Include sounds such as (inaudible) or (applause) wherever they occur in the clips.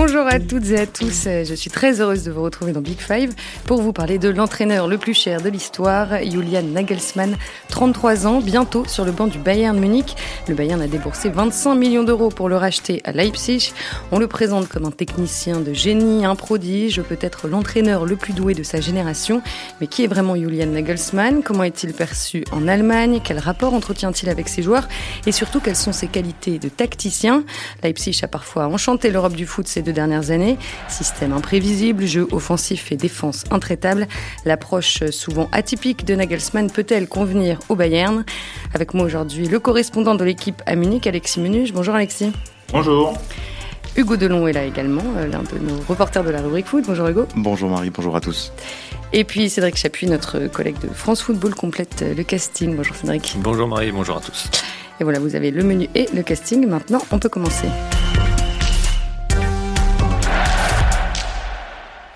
Bonjour à toutes et à tous, je suis très heureuse de vous retrouver dans Big Five pour vous parler de l'entraîneur le plus cher de l'histoire, Julian Nagelsmann, 33 ans, bientôt sur le banc du Bayern Munich. Le Bayern a déboursé 25 millions d'euros pour le racheter à Leipzig. On le présente comme un technicien de génie, un prodige, peut-être l'entraîneur le plus doué de sa génération. Mais qui est vraiment Julian Nagelsmann? Comment est-il perçu en Allemagne? Quel rapport entretient-il avec ses joueurs? Et surtout, quelles sont ses qualités de tacticien? Leipzig a parfois enchanté l'Europe du foot ces deux dernières années. Système imprévisible, jeu offensif et défense intraitable. L'approche souvent atypique de Nagelsmann peut-elle convenir au Bayern? Avec moi aujourd'hui, le correspondant de l'équipe à Munich, Alexis Menuge. Bonjour Alexis. Bonjour. Hugo Delon est là également, euh, l'un de nos reporters de la rubrique foot. Bonjour Hugo. Bonjour Marie, bonjour à tous. Et puis Cédric Chapuis, notre collègue de France Football, complète le casting. Bonjour Cédric. Bonjour Marie, bonjour à tous. Et voilà, vous avez le menu et le casting. Maintenant, on peut commencer.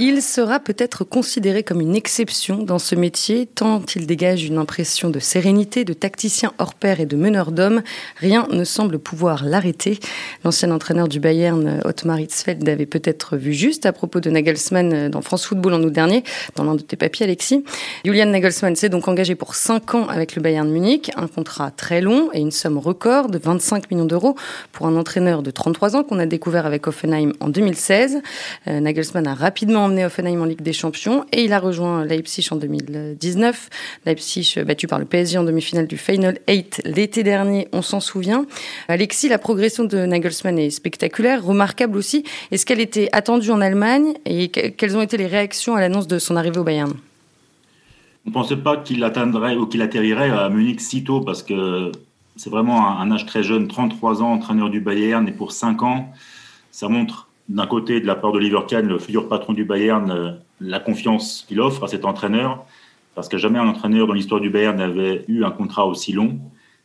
Il sera peut-être considéré comme une exception dans ce métier, tant il dégage une impression de sérénité, de tacticien hors pair et de meneur d'hommes. Rien ne semble pouvoir l'arrêter. L'ancien entraîneur du Bayern, Otmar Hitzfeld, avait peut-être vu juste à propos de Nagelsmann dans France Football en août dernier, dans l'un de tes papiers, Alexis. Julian Nagelsmann s'est donc engagé pour 5 ans avec le Bayern Munich, un contrat très long et une somme record de 25 millions d'euros pour un entraîneur de 33 ans qu'on a découvert avec Offenheim en 2016. Euh, Nagelsmann a rapidement emmené Offenheim en Ligue des Champions et il a rejoint Leipzig en 2019. Leipzig battu par le PSG en demi-finale du Final 8 l'été dernier, on s'en souvient. Alexis, la progression de Nagelsmann est spectaculaire, remarquable aussi. Est-ce qu'elle était attendue en Allemagne et quelles ont été les réactions à l'annonce de son arrivée au Bayern? On ne pensait pas qu'il atteindrait ou qu'il atterrirait à Munich si tôt parce que c'est vraiment un âge très jeune, 33 ans, entraîneur du Bayern et pour 5 ans. Ça montre d'un côté, de la part d'Oliver Kahn, le futur patron du Bayern, euh, la confiance qu'il offre à cet entraîneur, parce que jamais un entraîneur dans l'histoire du Bayern n'avait eu un contrat aussi long.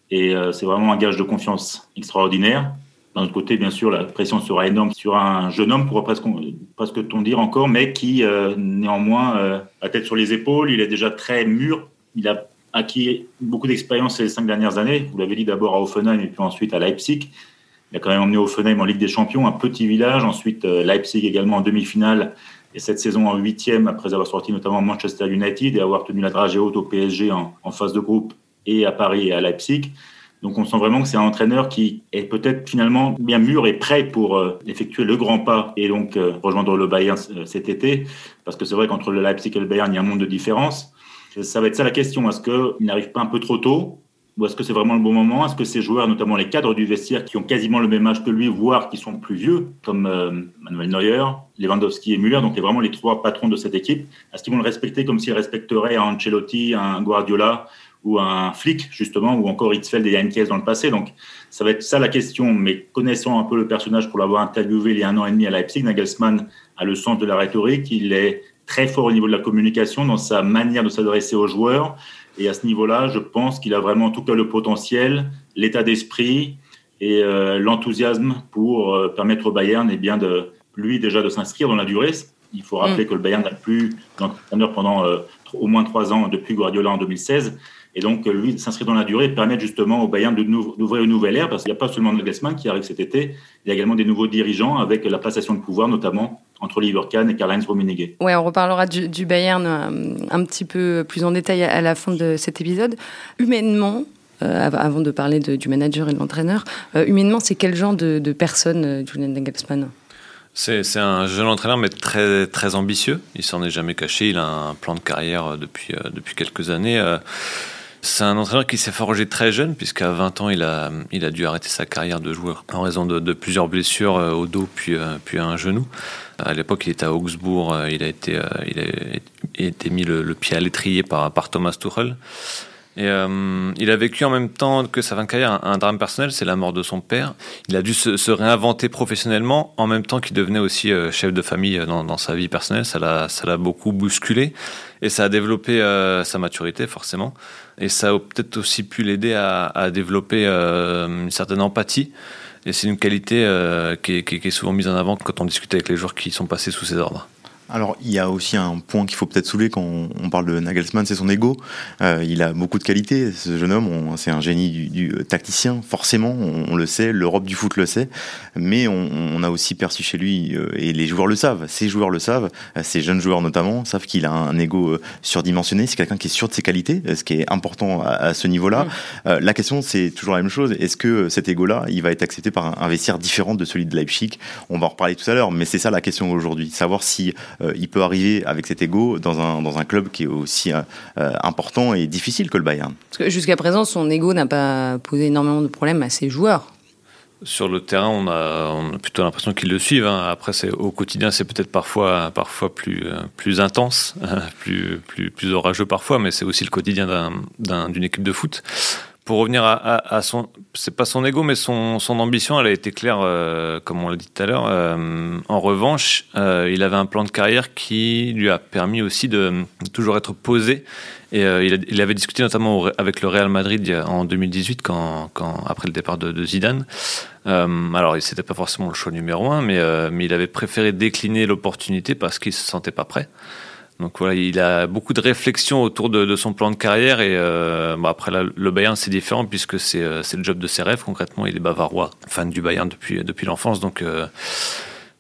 Et euh, c'est vraiment un gage de confiance extraordinaire. D'un autre côté, bien sûr, la pression sera énorme sur un jeune homme, pour presque, presque ton dire encore, mais qui, euh, néanmoins, a tête sur les épaules. Il est déjà très mûr. Il a acquis beaucoup d'expérience ces cinq dernières années. Vous l'avez dit d'abord à Offenheim et puis ensuite à Leipzig. Il a quand même emmené Offenheim en Ligue des Champions, un petit village. Ensuite, euh, Leipzig également en demi-finale. Et cette saison en huitième, après avoir sorti notamment Manchester United et avoir tenu la dragée haute au PSG en, phase de groupe et à Paris et à Leipzig. Donc on sent vraiment que c'est un entraîneur qui est peut-être finalement bien mûr et prêt pour euh, effectuer le grand pas et donc euh, rejoindre le Bayern cet été. Parce que c'est vrai qu'entre le Leipzig et le Bayern, il y a un monde de différence. Ça va être ça la question. Est-ce qu'il n'arrive pas un peu trop tôt ou est-ce que c'est vraiment le bon moment? Est-ce que ces joueurs, notamment les cadres du vestiaire, qui ont quasiment le même âge que lui, voire qui sont plus vieux, comme euh, Manuel Neuer, Lewandowski et Müller, donc vraiment les trois patrons de cette équipe, est-ce qu'ils vont le respecter comme s'ils respecteraient un Ancelotti, un Guardiola ou un Flick, justement, ou encore Hitzfeld et Yankes dans le passé? Donc ça va être ça la question. Mais connaissant un peu le personnage pour l'avoir interviewé il y a un an et demi à Leipzig, Nagelsmann a le sens de la rhétorique, il est très fort au niveau de la communication, dans sa manière de s'adresser aux joueurs. Et à ce niveau-là, je pense qu'il a vraiment en tout cas le potentiel, l'état d'esprit et euh, l'enthousiasme pour euh, permettre au Bayern eh bien, de, lui déjà de s'inscrire dans la durée. Il faut rappeler mm. que le Bayern n'a plus d'entraîneur pendant euh, au moins trois ans depuis Guardiola en 2016. Et donc, lui, s'inscrire dans la durée et permettre justement au Bayern d'ouvrir une nouvelle ère, parce qu'il n'y a pas seulement Nagelsmann qui arrive cet été, il y a également des nouveaux dirigeants avec la passation de pouvoir, notamment entre Oliver Kahn et Karl-Heinz Rummenigge. Ouais, on reparlera du, Bayern euh, un petit peu plus en détail à la fin de cet épisode. Humainement, euh, avant de parler du manager et de l'entraîneur, euh, humainement, c'est quel genre de, personne, Julian Nagelsmann? C'est un jeune entraîneur, mais très, très ambitieux. Il s'en est jamais caché. Il a un plan de carrière depuis, depuis quelques années. C'est un entraîneur qui s'est forgé très jeune, puisqu'à 20 ans, il a, il a dû arrêter sa carrière de joueur en raison de, plusieurs blessures au dos puis, puis à un genou. À l'époque, il était à Augsbourg. Euh, il a été, euh, il a été mis le, pied à l'étrier par, par Thomas Tuchel. Et euh, il a vécu en même temps que sa fin de carrière un, drame personnel, c'est la mort de son père. Il a dû se, réinventer professionnellement en même temps qu'il devenait aussi chef de famille dans, sa vie personnelle. Ça l'a, ça l'a beaucoup bousculé et ça a développé sa maturité forcément. Et ça a peut-être aussi pu l'aider à, à développer une certaine empathie et c'est une qualité euh, qui, est, souvent mise en avant quand on discute avec les joueurs qui sont passés sous ses ordres. Alors, il y a aussi un point qu'il faut peut-être soulever quand on parle de Nagelsmann, c'est son ego. Euh, il a beaucoup de qualités, ce jeune homme. C'est un génie du, euh, tacticien, forcément, on, le sait, l'Europe du foot le sait. Mais on, a aussi perçu chez lui, euh, et les joueurs le savent, ces joueurs le savent, ces jeunes joueurs notamment, savent qu'il a un, ego surdimensionné. C'est quelqu'un qui est sûr de ses qualités, ce qui est important à, ce niveau-là. la question, c'est toujours la même chose. Est-ce que cet ego-là, il va être accepté par un, vestiaire différent de celui de Leipzig? On va en reparler tout à l'heure, mais c'est ça la question aujourd'hui. Savoir si il peut arriver avec cet ego dans un, dans un club qui est aussi euh, euh, important et difficile que le Bayern. Jusqu'à présent, son ego n'a pas posé énormément de problèmes à ses joueurs. Sur le terrain, on a, plutôt l'impression qu'ils le suivent. Hein. Après, au quotidien, c'est peut-être parfois, parfois plus, plus intense, (laughs) plus, plus, plus orageux parfois, mais c'est aussi le quotidien d'une équipe de foot pour revenir à, son, c'est pas son ego, mais son, ambition, elle a été claire, euh, comme on l'a dit tout à l'heure. Euh, en revanche, euh, il avait un plan de carrière qui lui a permis aussi de, toujours être posé. Et il, avait discuté notamment avec le Real Madrid en 2018, quand, après le départ de, Zidane. alors, c'était pas forcément le choix numéro un, mais, mais il avait préféré décliner l'opportunité parce qu'il se sentait pas prêt. Donc voilà, il a beaucoup de réflexions autour de, son plan de carrière et euh, bon après le Bayern c'est différent puisque euh, c'est le job de ses rêves concrètement. Il est bavarois, fan du Bayern depuis depuis l'enfance, donc euh,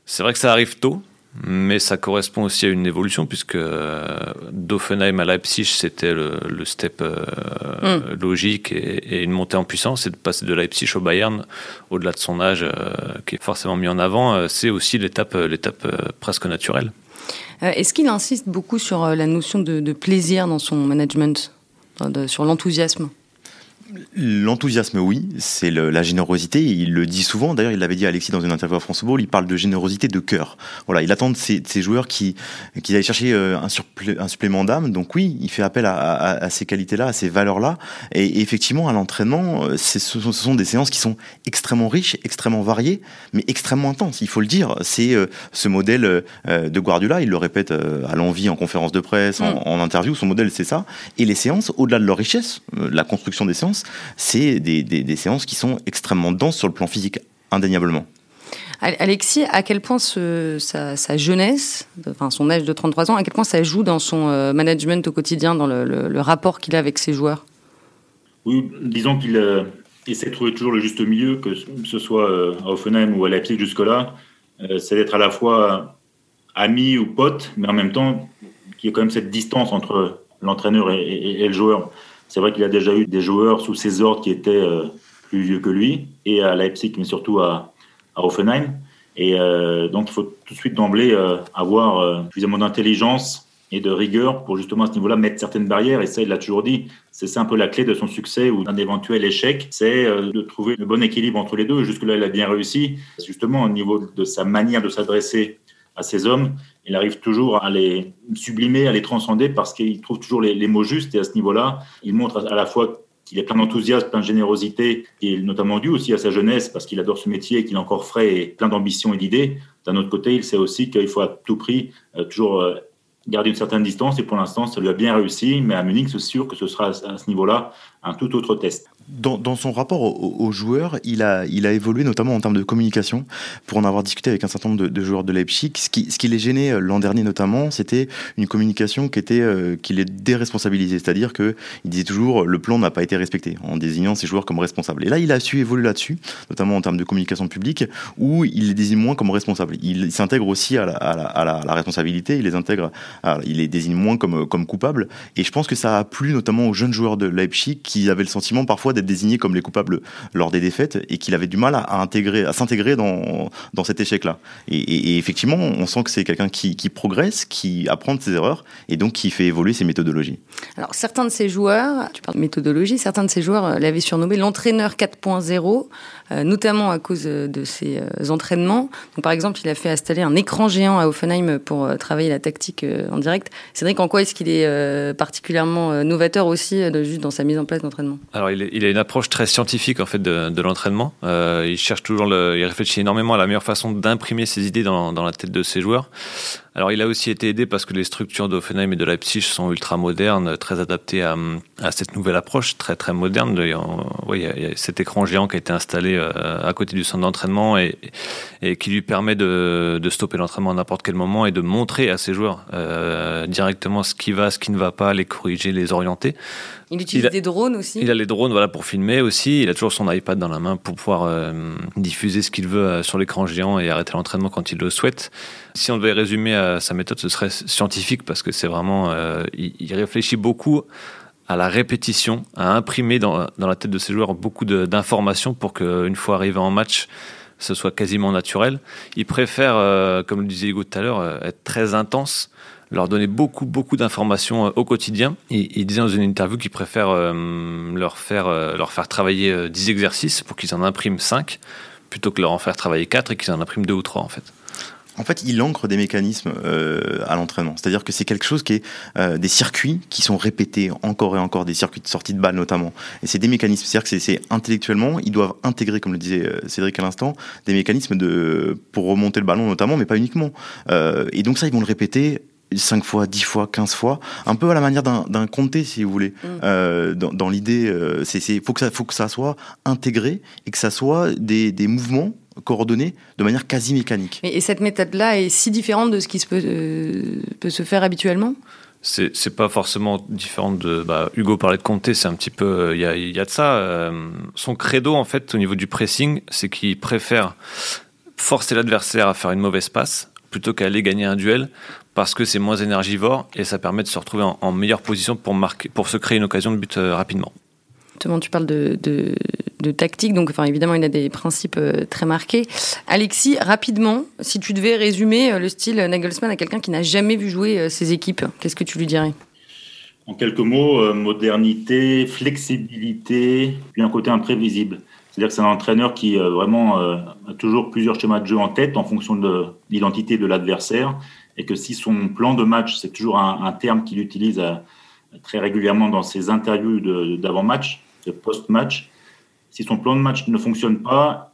c'est vrai que ça arrive tôt, mais ça correspond aussi à une évolution puisque d'Offenheim à Leipzig c'était le, step mm. logique et, une montée en puissance et de passer de Leipzig au Bayern au-delà de son âge qui est forcément mis en avant, c'est aussi l'étape l'étape presque naturelle. Euh, est-ce qu'il insiste beaucoup sur euh, la notion de, plaisir dans son management, sur l'enthousiasme? L'enthousiasme, oui, c'est la générosité. Il le dit souvent. D'ailleurs, il l'avait dit à Alexis dans une interview à France Football. Il parle de générosité de cœur. Voilà, il attend de ces, joueurs qui, qui aillent chercher euh, un, un supplément d'âme. Donc oui, il fait appel à, ces qualités-là, à ces valeurs-là. Et, effectivement, à l'entraînement, euh, ce sont, des séances qui sont extrêmement riches, extrêmement variées, mais extrêmement intenses. Il faut le dire. C'est euh, ce modèle de Guardiola. Il le répète à l'envie en conférence de presse, en, mm. en interview. Son modèle, c'est ça. Et les séances, au-delà de leur richesse, la construction des séances c'est des, séances qui sont extrêmement denses sur le plan physique, indéniablement. Alexis, à quel point sa, jeunesse, enfin son âge de 33 ans, à quel point ça joue dans son euh, management au quotidien, dans le, rapport qu'il a avec ses joueurs? Oui, disons qu'il euh, essaie de trouver toujours le juste milieu, que ce soit euh, à Offenheim ou à Leipzig jusque-là. c'est d'être à la fois ami ou pote, mais en même temps qu'il y ait quand même cette distance entre l'entraîneur et, le joueur. C'est vrai qu'il a déjà eu des joueurs sous ses ordres qui étaient euh, plus vieux que lui, et à Leipzig, mais surtout à, à Hoffenheim. Et euh, donc, il faut tout de suite d'emblée euh, avoir suffisamment d'intelligence et de rigueur pour justement à ce niveau-là mettre certaines barrières. Et ça, il l'a toujours dit. C'est un peu la clé de son succès ou d'un éventuel échec. C'est de trouver le bon équilibre entre les deux. Jusque-là, il a bien réussi. Justement, au niveau de sa manière de s'adresser à ces hommes, il arrive toujours à les sublimer, à les transcender parce qu'il trouve toujours les, mots justes. Et à ce niveau-là, il montre à la fois qu'il est plein d'enthousiasme, plein de générosité, qui est notamment dû aussi à sa jeunesse parce qu'il adore ce métier, qu'il est encore frais et plein d'ambition et d'idées. D'un autre côté, il sait aussi qu'il faut à tout prix euh, toujours euh, garder une certaine distance et pour l'instant, ça lui a bien réussi. Mais à Munich, c'est sûr que ce sera à ce niveau-là tout autre test. Dans, son rapport aux, joueurs, il a, il a évolué notamment en termes de communication. Pour en avoir discuté avec un certain nombre de, joueurs de Leipzig, ce qui, ce qui les gênait euh, l'an dernier notamment, c'était une communication qui était euh, qui les déresponsabilisait, c'est-à-dire que il disait toujours le plan n'a pas été respecté en désignant ses joueurs comme responsables. Et là, il a su évoluer là-dessus, notamment en termes de communication publique, où il les désigne moins comme responsables. Il, s'intègre aussi à la, à, la, responsabilité, il les intègre, il les désigne moins comme comme coupables. Et je pense que ça a plu notamment aux jeunes joueurs de Leipzig qui avaient le sentiment parfois d'être désignés comme les coupables lors des défaites et qu'il avait du mal à, intégrer, à s'intégrer dans, dans cet échec-là. Et, effectivement, on sent que c'est quelqu'un qui, qui, progresse, qui apprend de ses erreurs et donc qui fait évoluer ses méthodologies. Alors certains de ces joueurs, tu parles de méthodologie, certains de ces joueurs euh, l'avaient surnommé l'entraîneur 4.0, euh, notamment à cause euh, de ses entraînements. Donc, par exemple, il a fait installer un écran géant à Offenheim pour travailler la tactique en direct. Cédric, en quoi est-ce qu'il est particulièrement novateur aussi juste dans sa mise en place d'entraînement? Alors, il, a une approche très scientifique en fait de, l'entraînement. il cherche toujours, il réfléchit énormément à la meilleure façon d'imprimer ses idées dans, la tête de ses joueurs. Alors il a aussi été aidé parce que les structures d'Offenheim et de Leipzig sont ultra modernes, très adaptées à, cette nouvelle approche, très très moderne. il, y a, cet écran géant qui a été installé euh, à côté du centre d'entraînement et, qui lui permet de, stopper l'entraînement à n'importe quel moment et de montrer à ses joueurs euh, directement ce qui va, ce qui ne va pas, les corriger, les orienter. Il utilise des drones aussi. Il a les drones voilà, pour filmer aussi. Il a toujours son iPad dans la main pour pouvoir euh, diffuser ce qu'il veut euh, sur l'écran géant et arrêter l'entraînement quand il le souhaite. Si on devait résumer euh, sa méthode, ce serait scientifique parce que c'est vraiment. il, réfléchit beaucoup à la répétition, à imprimer dans, dans la tête de ses joueurs beaucoup d'informations pour qu'une fois arrivé en match, ce soit quasiment naturel. Il préfère, comme le disait Hugo tout à l'heure, être très intense leur donner beaucoup, beaucoup d'informations euh, au quotidien. Il, disait dans une interview qu'il préfère euh, leur, faire, euh, leur faire travailler 10 exercices pour qu'ils en impriment 5, plutôt que leur en faire travailler 4 et qu'ils en impriment 2 ou 3 en fait. En fait, il ancre des mécanismes à l'entraînement. C'est-à-dire que c'est quelque chose qui est des circuits qui sont répétés encore et encore, des circuits de sortie de balle notamment. Et c'est des mécanismes. C'est-à-dire que c'est intellectuellement, ils doivent intégrer, comme le disait Cédric à l'instant, des mécanismes de pour remonter le ballon notamment, mais pas uniquement. et donc ça, ils vont le répéter 5 fois, 10 fois, 15 fois, un peu à la manière d'un comté, si vous voulez. Mm. Euh, dans, l'idée, euh, c'est faut que ça faut que ça soit intégré et que ça soit des, des mouvements coordonnés de manière quasi mécanique. Et, cette méthode-là est si différente de ce qui se peut, euh, peut se faire habituellement? C'est pas forcément différent de bah, Hugo parlait de Comté c'est un petit peu il y a, y, a, de ça son credo en fait au niveau du pressing c'est qu'il préfère forcer l'adversaire à faire une mauvaise passe plutôt qu'à aller gagner un duel parce que c'est moins énergivore et ça permet de se retrouver en, meilleure position pour, marquer, pour se créer une occasion de but euh, rapidement. tu parles de, de, tactique, donc enfin, évidemment, il a des principes euh, très marqués. Alexis, rapidement, si tu devais résumer euh, le style Nagelsmann à quelqu'un qui n'a jamais vu jouer ses équipes, qu'est-ce que tu lui dirais? En quelques mots, modernité, flexibilité, puis un côté imprévisible. C'est-à-dire que c'est un entraîneur qui vraiment a toujours plusieurs schémas de jeu en tête en fonction de l'identité de l'adversaire et que si son plan de match, c'est toujours un, terme qu'il utilise euh, très régulièrement dans ses interviews d'avant-match, de, post-match, si son plan de match ne fonctionne pas,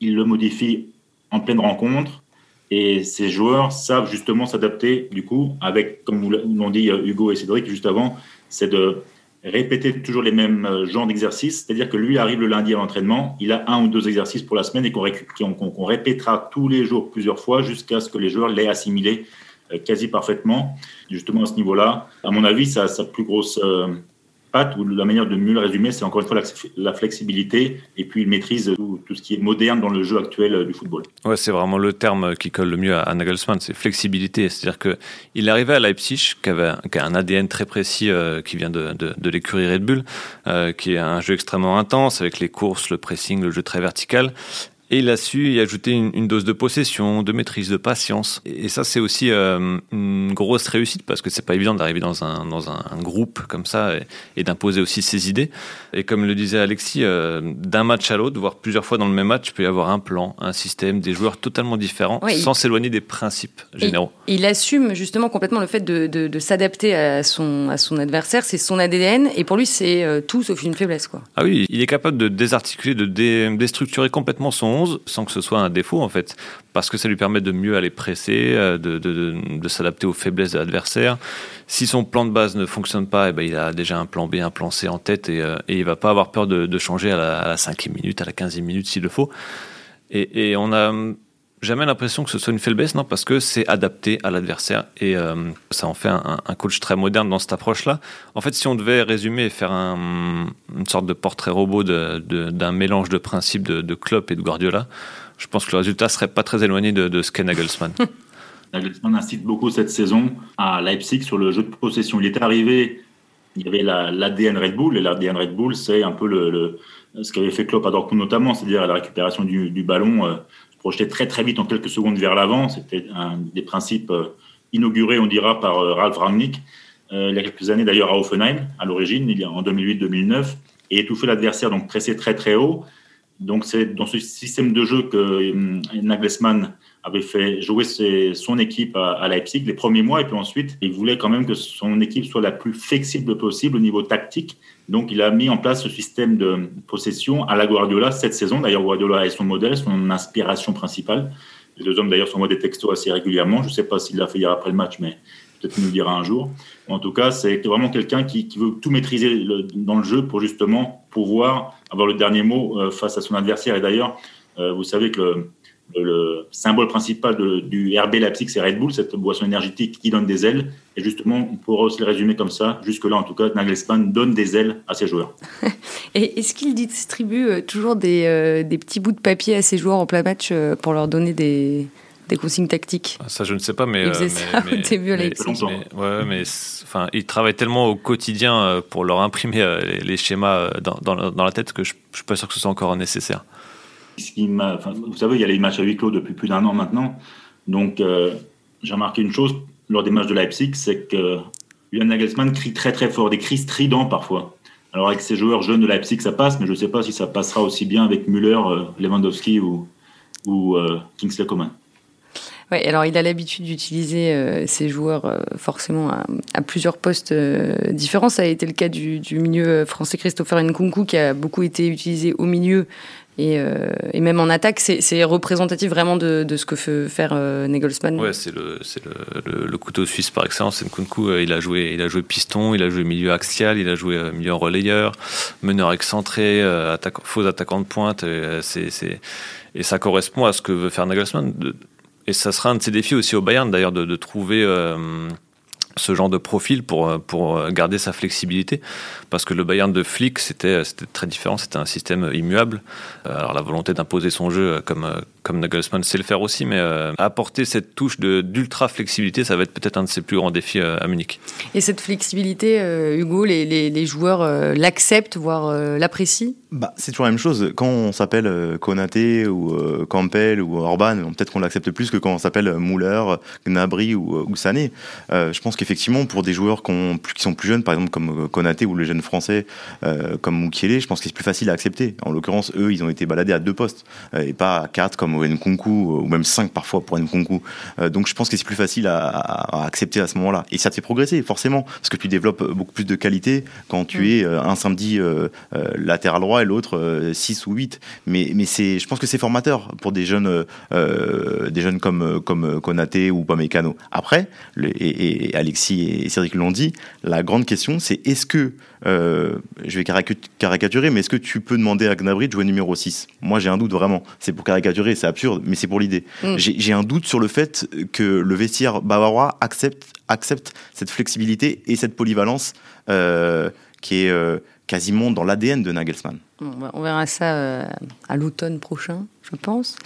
il le modifie en pleine rencontre et ses joueurs savent justement s'adapter du coup avec, comme l'ont dit euh, Hugo et Cédric juste avant, c'est de répéter toujours les mêmes euh, genres d'exercices. C'est-à-dire que lui arrive le lundi à l'entraînement, il a un ou deux exercices pour la semaine et qu'on répétera tous les jours plusieurs fois jusqu'à ce que les joueurs l'aient assimilé euh, quasi parfaitement. Justement à ce niveau-là, à mon avis, sa, sa plus grosse ou la manière de mieux le résumer, c'est encore une fois la, flexibilité et puis il maîtrise tout, ce qui est moderne dans le jeu actuel euh, du football. Ouais, c'est vraiment le terme qui colle le mieux à, Nagelsmann, c'est flexibilité. C'est-à-dire que il est arrivé à Leipzig, qui, avait, un ADN très précis euh, qui vient de l'écurie Red Bull, euh, qui est un jeu extrêmement intense avec les courses, le pressing, le jeu très vertical. Et il a su y ajouter une, dose de possession, de maîtrise, de patience. Et, ça, c'est aussi euh, une grosse réussite parce que c'est pas évident d'arriver dans un, dans un, groupe comme ça et, d'imposer aussi ses idées. Et comme le disait Alexis, euh, d'un match à l'autre, voire plusieurs fois dans le même match, il peut y avoir un plan, un système, des joueurs totalement différents, sans s'éloigner des principes généraux. il assume justement complètement le fait de, de, s'adapter à son, à son adversaire. C'est son ADN et pour lui, c'est euh, tout sauf une faiblesse. Quoi. Ah oui, il est capable de désarticuler, de déstructurer complètement son sans que ce soit un défaut en fait, parce que ça lui permet de mieux aller presser, euh, de, s'adapter aux faiblesses de l'adversaire. Si son plan de base ne fonctionne pas, eh ben, il a déjà un plan B, un plan C en tête et, euh, et il va pas avoir peur de, changer à la, cinquième minute, à la quinzième minute s'il le faut. Et on a jamais l'impression que ce soit une faiblesse, non, parce que c'est adapté à l'adversaire et euh, ça en fait un, coach très moderne dans cette approche-là. En fait, si on devait résumer et faire un, une sorte de portrait robot d'un mélange de principes de, de, Klopp et de Guardiola, je pense que le résultat serait pas très éloigné de, ce qu'est Nagelsmann. (laughs) Nagelsmann incite beaucoup cette saison à Leipzig sur le jeu de possession. Il est arrivé, il y avait l'ADN Red Bull et l'ADN Red Bull, c'est un peu le, ce qu'avait fait Klopp à Dortmund notamment, c'est-à-dire la récupération du, du ballon. Euh, projeté très très vite en quelques secondes vers l'avant. C'était un des principes euh, inaugurés, on dira, par euh, Ralph Rangnick euh, il y a quelques années d'ailleurs à Offenheim, à l'origine, en 2008-2009, et étouffer l'adversaire, donc presser très très haut. Donc c'est dans ce système de jeu que Nagelsmann avait fait jouer son équipe à, Leipzig les premiers mois, et puis ensuite il voulait quand même que son équipe soit la plus flexible possible au niveau tactique. Donc il a mis en place ce système de possession à la Guardiola cette saison. D'ailleurs Guardiola est son modèle, son inspiration principale. Les deux hommes d'ailleurs s'envoient des textos assez régulièrement. Je ne sais pas s'il l'a fait hier après le match, mais peut-être nous le dira un jour. En tout cas, c'est vraiment quelqu'un qui, veut tout maîtriser dans le jeu pour justement pouvoir avoir le dernier mot euh, face à son adversaire. Et d'ailleurs, euh, vous savez que le symbole principal du RB Leipzig, c'est Red Bull, cette boisson énergétique qui donne des ailes. Et justement, on pourrait aussi le résumer comme ça. Jusque-là, en tout cas, Nagelsmann donne des ailes à ses joueurs. (laughs) Et est-ce qu'il distribue euh, toujours des, des, petits bouts de papier à ses joueurs en plein match pour leur donner des, des consignes tactiques? Ah, Ça, je ne sais pas, mais. Il faisait ça au début à Ouais, mais enfin, ils travaillent tellement au quotidien euh, pour leur imprimer euh, les, schémas euh, dans, dans, la tête que je ne suis pas sûr que ce soit encore nécessaire. Vous savez, il y a les matchs à huis clos depuis plus d'un an maintenant. Donc, j'ai remarqué une chose lors des matchs de Leipzig, c'est que Julian Nagelsmann crie très très fort, des cris stridents parfois. Alors avec ces joueurs jeunes de Leipzig, ça passe, mais je ne sais pas si ça passera aussi bien avec Müller, Lewandowski ou, ou Kingsley Coman. Ouais, alors il a l'habitude d'utiliser euh, ses joueurs euh, forcément à, plusieurs postes euh, différents. Ça a été le cas du milieu français Christopher Nkunku qui a beaucoup été utilisé au milieu et, et, même en attaque, c'est représentatif vraiment de, ce que fait faire euh, Nagelsmann. Ouais, c'est le, le, le, couteau suisse par excellence. Nkunku, il a joué, il a joué piston, il a joué milieu axial, il a joué milieu relayeur, meneur excentré, attaque, faux attaquant de pointe. Et, ça correspond à ce que veut faire Nagelsmann. Et ça sera un de ses défis aussi au Bayern, d'ailleurs, de, de trouver euh, ce genre de profil pour, euh, pour euh, garder sa flexibilité. Parce que le Bayern de Flick, c'était très différent, c'était un système immuable. Alors la volonté d'imposer son jeu, comme, comme Nagelsmann sait le faire aussi, mais apporter cette touche d'ultra flexibilité, ça va être peut-être un de ses plus grands défis à Munich. Et cette flexibilité, Hugo, les, les, les joueurs l'acceptent, voire l'apprécient? Bah, c'est toujours la même chose. Quand on s'appelle euh, Konaté ou euh, Campbell ou Orban, peut-être qu'on l'accepte plus que quand on s'appelle Muller, Gnabry ou, euh, ou Sané. je pense qu'effectivement, pour des joueurs qui, sont plus jeunes, par exemple comme Konaté ou les jeunes français comme Mukiele, je pense que c'est plus facile à accepter. En l'occurrence, eux, ils ont été baladés à deux postes et pas à quatre comme Nkunku ou même cinq parfois pour Nkunku. donc je pense que c'est plus facile à, à, accepter à ce moment-là. Et ça te fait progresser, forcément, parce que tu développes beaucoup plus de qualité quand tu mm. es un samedi latéral droit et l'autre 6 euh, ou 8. Mais, mais c'est, je pense que c'est formateur pour des jeunes, euh, euh, des jeunes comme, comme Konaté ou Pamecano. Après, et, Alexis et Cédric l'ont dit, la grande question, c'est est-ce que, je vais caricaturer, mais est-ce que tu peux demander à Gnabry de jouer numéro 6 Moi, j'ai un doute vraiment. C'est pour caricaturer, c'est absurde, mais c'est pour l'idée. Mm. J'ai un doute sur le fait que le vestiaire bavarois accepte, accepte cette flexibilité et cette polyvalence qui est quasiment dans l'ADN de Nagelsmann. on verra ça euh, à l'automne prochain, je pense.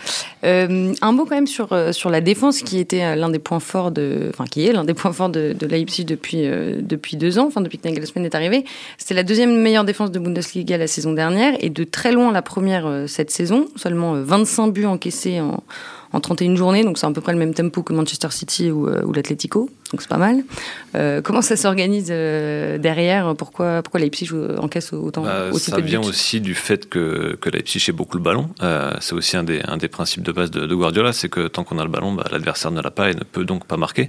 Euh, un mot quand même sur, euh, sur la défense, qui était l'un des points forts de, enfin qui est l'un des points forts de, de Leipzig depuis depuis deux ans, enfin depuis que Nagelsmann est arrivé. C'était la deuxième meilleure défense de Bundesliga la saison dernière et de très loin la première cette saison. Seulement 25 buts encaissés en en 31 journées, donc c'est à peu près le même tempo que Manchester City ou, euh, ou l'Atlético, donc c'est pas mal. Euh, comment ça s'organise euh, derrière? Pourquoi, pourquoi Leipzig encaisse autant bah, aussi Ça vient aussi du fait que, que Leipzig ait beaucoup le ballon. c'est aussi un des, un des principes de base de, Guardiola, c'est que tant qu'on a le ballon, bah, l'adversaire ne l'a pas et ne peut donc pas marquer.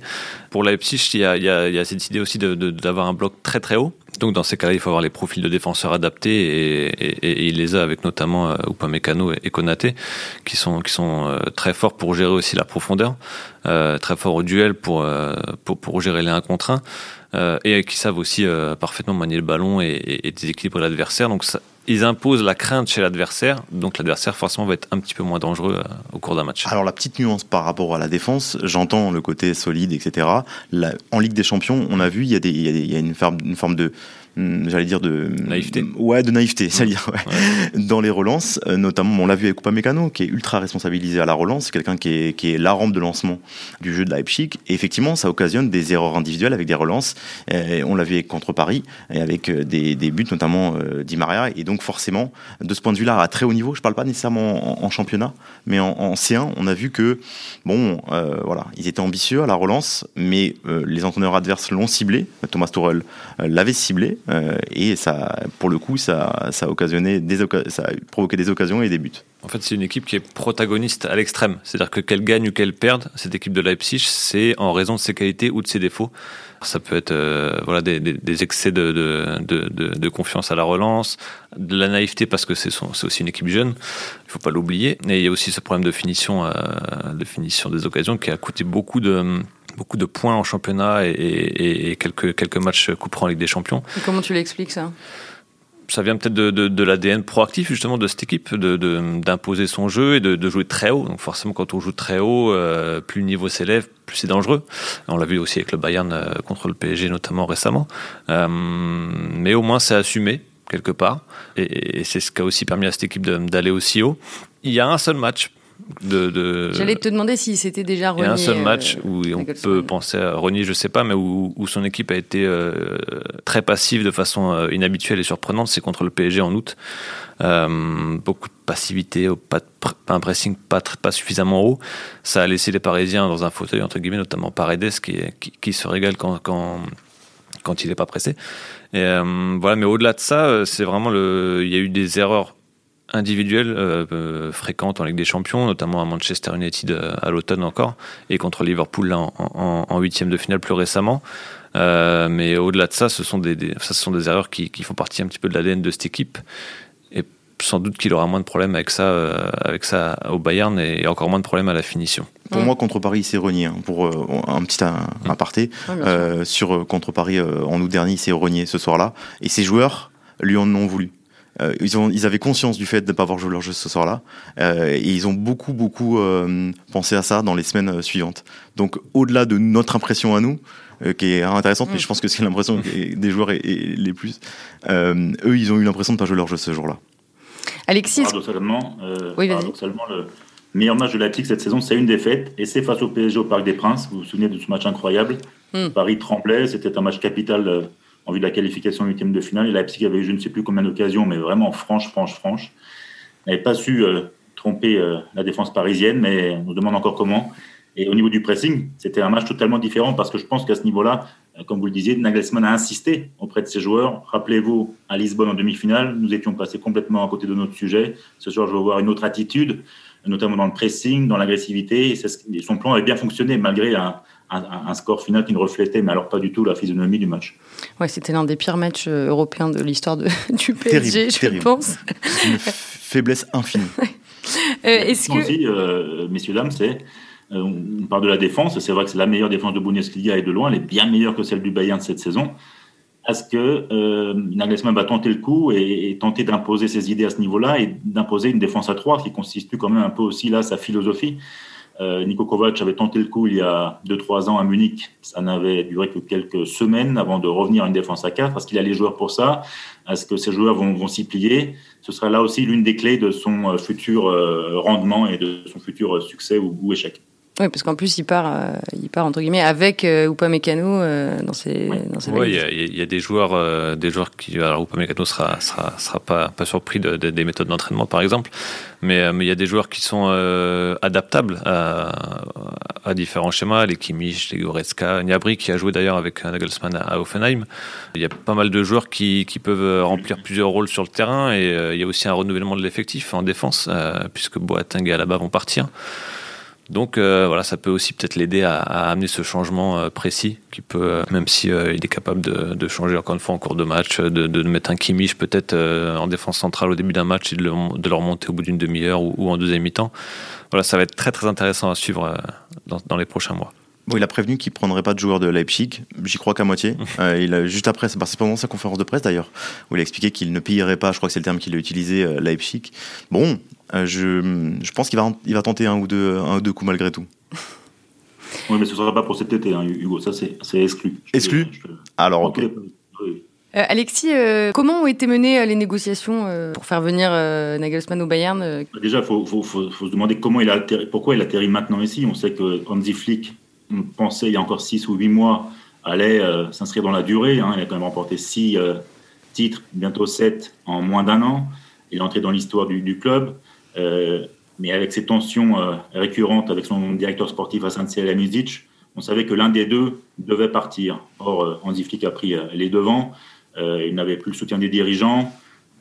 Pour Leipzig, il y a, y a, y a cette idée aussi d'avoir un bloc très très haut. Donc dans ces cas-là, il faut avoir les profils de défenseurs adaptés et, il les a avec notamment euh, Upamecano et, Konaté qui sont qui sont euh, très forts pour gérer aussi la profondeur, euh, très forts au duel pour, gérer les 1 contre 1 et qui savent aussi parfaitement manier le ballon et, et déséquilibrer l'adversaire. Ils imposent la crainte chez l'adversaire, donc l'adversaire forcément va être un petit peu moins dangereux au cours d'un match. Alors la petite nuance par rapport à la défense, j'entends le côté solide, etc. en Ligue des Champions, on a vu, il y a, y a, une, forme, une forme de j'allais dire de naïveté. Ouais, de naïveté, (laughs) cest dire ouais. dans les relances, euh, notamment on l'a vu avec Mécano, qui est ultra responsabilisé à la relance, c'est quelqu'un qui est qui est la rampe de lancement du jeu de Leipzig et effectivement ça occasionne des erreurs individuelles avec des relances. Et on l'a vu contre Paris et avec euh, des, des buts notamment euh, Di Maria et donc forcément de ce point de vue-là à très haut niveau, je parle pas nécessairement en, championnat, mais en, C1, on a vu que bon voilà, ils étaient ambitieux à la relance, mais les entraîneurs adverses l'ont ciblé. Thomas Tuchel l'avait ciblé euh, et ça, pour le coup, ça, a occasionné des ça a provoqué des occasions et des buts. En fait, c'est une équipe qui est protagoniste à l'extrême. C'est-à-dire que qu'elle gagne ou qu'elle perde, cette équipe de Leipzig, c'est en raison de ses qualités ou de ses défauts. Ça peut être euh, voilà des, excès de, confiance à la relance, de la naïveté parce que c'est aussi une équipe jeune, il faut pas l'oublier. Et il y a aussi ce problème de finition, euh, de finition des occasions qui a coûté beaucoup de beaucoup de points en championnat et, et, et quelques quelques matchs couperont en Ligue des Champions. Et comment tu l'expliques ça? Ça vient peut-être de, de, de l'ADN proactif justement de cette équipe, d'imposer de, son jeu et de, jouer très haut. Donc forcément, quand on joue très haut, euh, plus le niveau s'élève, plus c'est dangereux. On l'a vu aussi avec le Bayern euh, contre le PSG notamment récemment. Euh, mais au moins, c'est assumé quelque part. Et, et c'est ce qui a aussi permis à cette équipe d'aller aussi haut. Il y a un seul match de, J'allais te demander si c'était déjà renié. Il y a un seul match où on peut penser à renier, je sais pas, mais où, son équipe a été euh, très passive de façon euh, inhabituelle et surprenante, c'est contre le PSG en août. Euh, beaucoup de passivité, pas, un pressing pas, pas suffisamment haut. Ça a laissé les Parisiens dans un fauteuil, entre guillemets, notamment Paredes, qui, qui, se régale quand, quand, quand il n'est pas pressé. Et, voilà, mais au-delà de ça, c'est vraiment le. Il y a eu des erreurs individuelles euh, euh, fréquentes en Ligue des Champions, notamment à Manchester United euh, à l'automne encore, et contre Liverpool là, en huitième de finale plus récemment. mais au-delà de ça, ce sont des, ça, ce sont des erreurs qui, qui, font partie un petit peu de l'ADN de cette équipe. Et sans doute qu'il aura moins de problèmes avec ça, avec ça au Bayern et encore moins de problèmes à la finition. Pour moi, contre Paris, c'est renié. Hein, pour un petit mm. aparté, sur contre Paris en août dernier, c'est renié ce soir-là. Et ces joueurs lui en ont voulu. Euh, ils, ont, ils avaient conscience du fait de ne pas avoir joué leur jeu ce soir-là. Euh, et ils ont beaucoup, beaucoup euh, pensé à ça dans les semaines suivantes. Donc, au-delà de notre impression à nous, qui est intéressante, mais mm. je pense que c'est l'impression des joueurs et, les plus, eux, ils ont eu l'impression de ne pas jouer leur jeu ce jour-là. Alexis Paradoxalement, oui, paradoxalement le meilleur match de Leipzig cette saison, c'est une défaite, et c'est face au PSG au Parc des Princes. Vous vous souvenez de ce match incroyable? Mm. Paris tremblait, c'était un match capital en vue de la qualification huitième de finale. Et Leipzig avait eu je ne sais plus combien d'occasions, mais vraiment franche, franche, franche. N'avait pas su euh, tromper euh, la défense parisienne, mais on nous demande encore comment. Et au niveau du pressing, c'était un match totalement différent parce que je pense qu'à ce niveau-là, euh, comme vous le disiez, Nagelsmann a insisté auprès de ses joueurs. Rappelez-vous, à Lisbonne en demi-finale, nous étions passés complètement à côté de notre sujet. Ce soir, je veux voir une autre attitude, notamment dans le pressing, dans l'agressivité. Son plan avait bien fonctionné malgré un, un, score final qui ne reflétait, mais alors pas du tout la physionomie du match. Ouais, c'était l'un des pires matchs euh, européens de l'histoire (laughs) du PSG, je pense. Une (laughs) faiblesse infinie. euh, Est-ce que... aussi, euh, messieurs, dames, c'est euh, on parle de la défense, c'est vrai que c'est la meilleure défense de Bundesliga et de loin, elle est bien meilleure que celle du Bayern de cette saison. Est-ce que euh, Nagelsmann va tenter le coup et, tenter d'imposer ses idées à ce niveau-là et d'imposer une défense à trois qui constitue quand même un peu aussi là sa philosophie? Euh, Niko Kovac avait tenté le coup il y a 2-3 ans à Munich. Ça n'avait duré que quelques semaines avant de revenir à une défense à 4. Est-ce qu'il a les joueurs pour ça? Est-ce que ces joueurs vont, s'y plier? Ce sera là aussi l'une des clés de son euh, futur euh, rendement et de son futur succès ou échec. Oui, parce qu'en plus, il part, euh, il part entre guillemets avec euh, Upamecano euh, dans ses, dans ses Oui, il y, a des joueurs, euh, des joueurs qui. Alors, Upamecano sera, sera, sera pas, pas surpris de, des méthodes d'entraînement, par exemple, mais mais il y a des joueurs qui sont adaptables à, à, différents schémas, les Kimmich, les Goretzka, Niabri, qui a joué d'ailleurs avec Nagelsmann à, Offenheim. Il y a pas mal de joueurs qui, qui peuvent remplir plusieurs rôles sur le terrain, et il y a aussi un renouvellement de l'effectif en défense, puisque Boateng et Alaba vont partir. Donc euh, voilà, ça peut aussi peut-être l'aider à, amener ce changement euh, précis, qui peut, euh, même si il est capable de, changer encore une fois en cours de match, de, mettre un Kimmich peut-être en défense centrale au début d'un match et de le, remonter au bout d'une demi-heure ou, en deuxième mi-temps. Voilà, ça va être très très intéressant à suivre dans, les prochains mois. Bon, il a prévenu qu'il prendrait pas de joueur de Leipzig. J'y crois qu'à moitié. (laughs) il a, juste après, c'est pendant sa conférence de presse d'ailleurs, où il a expliqué qu'il ne payerait pas, je crois que c'est le terme qu'il a utilisé, Leipzig. Bon, euh, je, je, pense qu'il va, il va tenter un ou deux, un ou deux coups malgré tout. (laughs) Oui, mais ce ne sera pas pour cet été, hein, Hugo. Ça, c'est exclu. exclu Alors, ok. Euh, Alexis, euh, comment ont été menées les négociations pour faire venir Nagelsmann au Bayern Déjà, il faut, faut, faut, se demander comment il a pourquoi il atterrit maintenant ici. On sait que Hansi Flick, on pensait il y a encore 6 ou 8 mois, allait s'inscrire dans la durée. Hein. Il a quand même remporté 6 titres, bientôt 7 en moins d'un an. Il est entré dans l'histoire du, club. Euh, mais avec ces tensions euh, récurrentes avec son directeur sportif Hassan Selamizic, on savait que l'un des deux devait partir. Or, euh, Hansi Flick a pris les devants. il n'avait plus le soutien des dirigeants.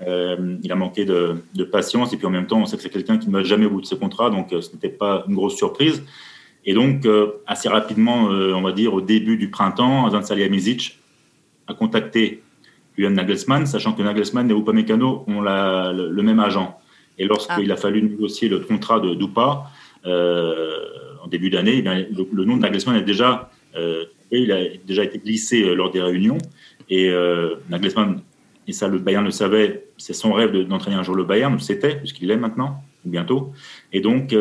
il a manqué de, patience et puis en même temps, on sait que c'est quelqu'un qui ne va jamais au bout de ses contrats, donc ce n'était pas une grosse surprise. Et donc, assez rapidement, on va dire au début du printemps, Azan Salihamidzic a contacté Julian Nagelsmann, sachant que Nagelsmann et Upamecano ont la, le, même agent. Et lorsqu'il ah. a fallu négocier le contrat de Dupa euh, en début d'année, eh le, nom de Nagelsmann est déjà, euh, il a déjà été glissé euh, lors des réunions. Et Nagelsmann, et ça le Bayern le savait, c'est son rêve d'entraîner un jour le Bayern, c'était, puisqu'il l'est maintenant, ou bientôt. Et donc,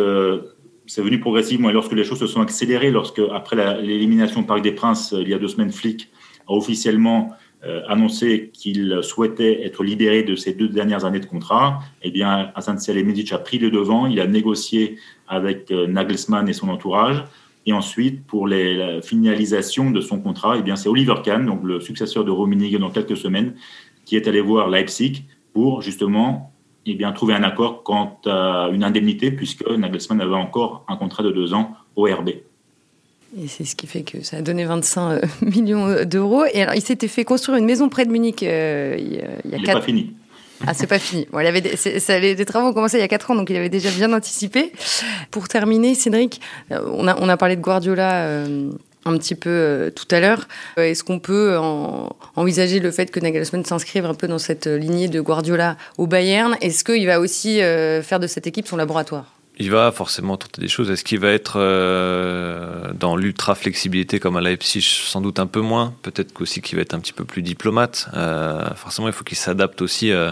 c'est venu progressivement. Et lorsque les choses se sont accélérées, lorsque, après l'élimination Parc des Princes, il y a deux semaines, Flick a officiellement euh, annoncé qu'il souhaitait être libéré de ses deux dernières années de contrat, eh bien, Hassan Salihamidzic a pris le devant, il a négocié avec euh, Nagelsmann et son entourage. Et ensuite, pour la finalisation de son contrat, eh bien, c'est Oliver Kahn, donc le successeur de Rummenigge dans quelques semaines, qui est allé voir Leipzig pour justement eh bien, trouver un accord quant à une indemnité, puisque Nagelsmann avait encore un contrat de deux ans au RB. Et c'est ce qui fait que ça a donné 25 euh, (laughs) millions d'euros. Et alors, il s'était fait construire une maison près de Munich euh, il y a, il quatre... pas fini. Ah, c'est pas fini. Bon, il avait ça, les travaux ont commencé il y a 4 ans, donc il avait déjà bien anticipé. Pour terminer, Cédric, euh, on a, on a parlé de Guardiola un petit peu tout à l'heure. Est-ce qu'on peut envisager le fait que Nagelsmann s'inscrive un peu dans cette lignée de Guardiola au Bayern? Est-ce qu'il va aussi faire de cette équipe son laboratoire? Il va forcément tenter des choses. Est-ce qu'il va être euh, dans l'ultra flexibilité comme à Leipzig? Sans doute un peu moins. Peut-être qu'aussi qu'il va être un petit peu plus diplomate. Euh, forcément, il faut qu'il s'adapte aussi euh,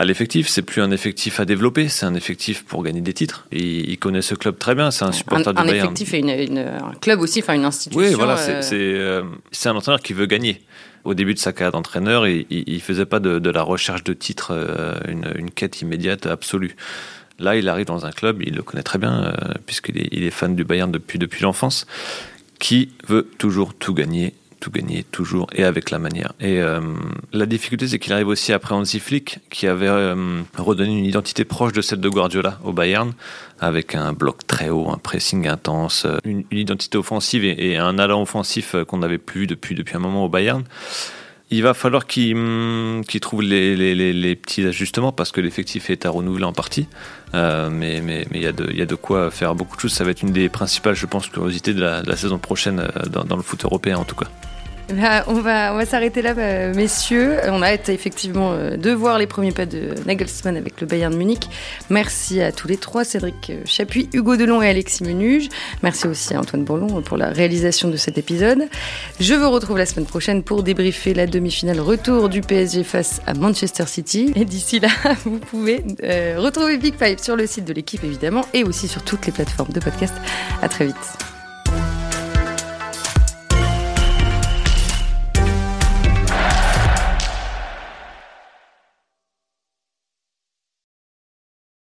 à l'effectif. C'est plus un effectif à développer, c'est un effectif pour gagner des titres. Et il connaît ce club très bien. C'est un supporter un, du Bayern. Un effectif et un club aussi, enfin une institution. Oui, voilà, c'est un entraîneur qui veut gagner au début de sa carrière d'entraîneur, il ne faisait pas de, la recherche de titres une, une, quête immédiate absolue. Là, il arrive dans un club, il le connaît très bien, euh, puisqu'il est, il est, fan du Bayern depuis, depuis l'enfance, qui veut toujours tout gagner, tout gagner, toujours, et avec la manière. Et euh, la difficulté, c'est qu'il arrive aussi après Hansi Flick, qui avait euh, redonné une identité proche de celle de Guardiola au Bayern, avec un bloc très haut, un pressing intense, une, identité offensive et, un allant offensif qu'on n'avait plus vu depuis, depuis un moment au Bayern. Il va falloir qu'il hum, trouve les, petits ajustements parce que l'effectif est à renouveler en partie. Euh, mais il y, a de, quoi faire beaucoup de choses. Ça va être une des principales, je pense, curiosités de la, saison prochaine euh, dans le foot européen en tout cas. On va, s'arrêter là, bah, messieurs. On a effectivement euh, de voir les premiers pas de Nagelsmann avec le Bayern de Munich. Merci à tous les trois, Cédric Chapuis, Hugo Delon et Alexis Menuge. Merci aussi à Antoine Bourlon pour la réalisation de cet épisode. Je vous retrouve la semaine prochaine pour débriefer la demi-finale retour du PSG face à Manchester City. Et d'ici là, (laughs) vous pouvez euh, retrouver Big Five sur le site de l'équipe évidemment et aussi sur toutes les plateformes de podcast. À très vite.